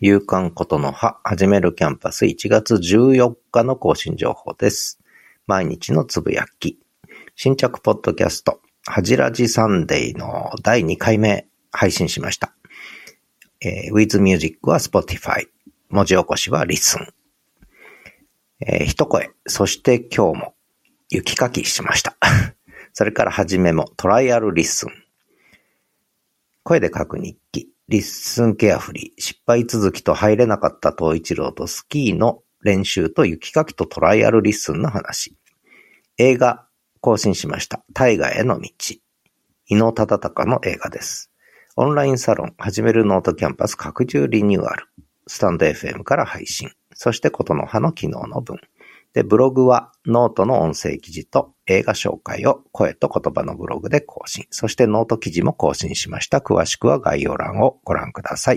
夕刊ことの葉、始めるキャンパス1月14日の更新情報です。毎日のつぶやき。新着ポッドキャスト、はじらじサンデーの第2回目配信しました。えー、with music は Spotify。文字起こしは Listen。えー、一声。そして今日も雪かきしました。それからはじめもトライアル Listen。声で書く日記。リッスンケアフリー。失敗続きと入れなかった東一郎とスキーの練習と雪かきとトライアルリッスンの話。映画更新しました。大河への道。伊能忠敬の映画です。オンラインサロン、始めるノートキャンパス拡充リニューアル。スタンド FM から配信。そしてことの葉の昨日の分。で、ブログはノートの音声記事と映画紹介を声と言葉のブログで更新。そしてノート記事も更新しました。詳しくは概要欄をご覧ください。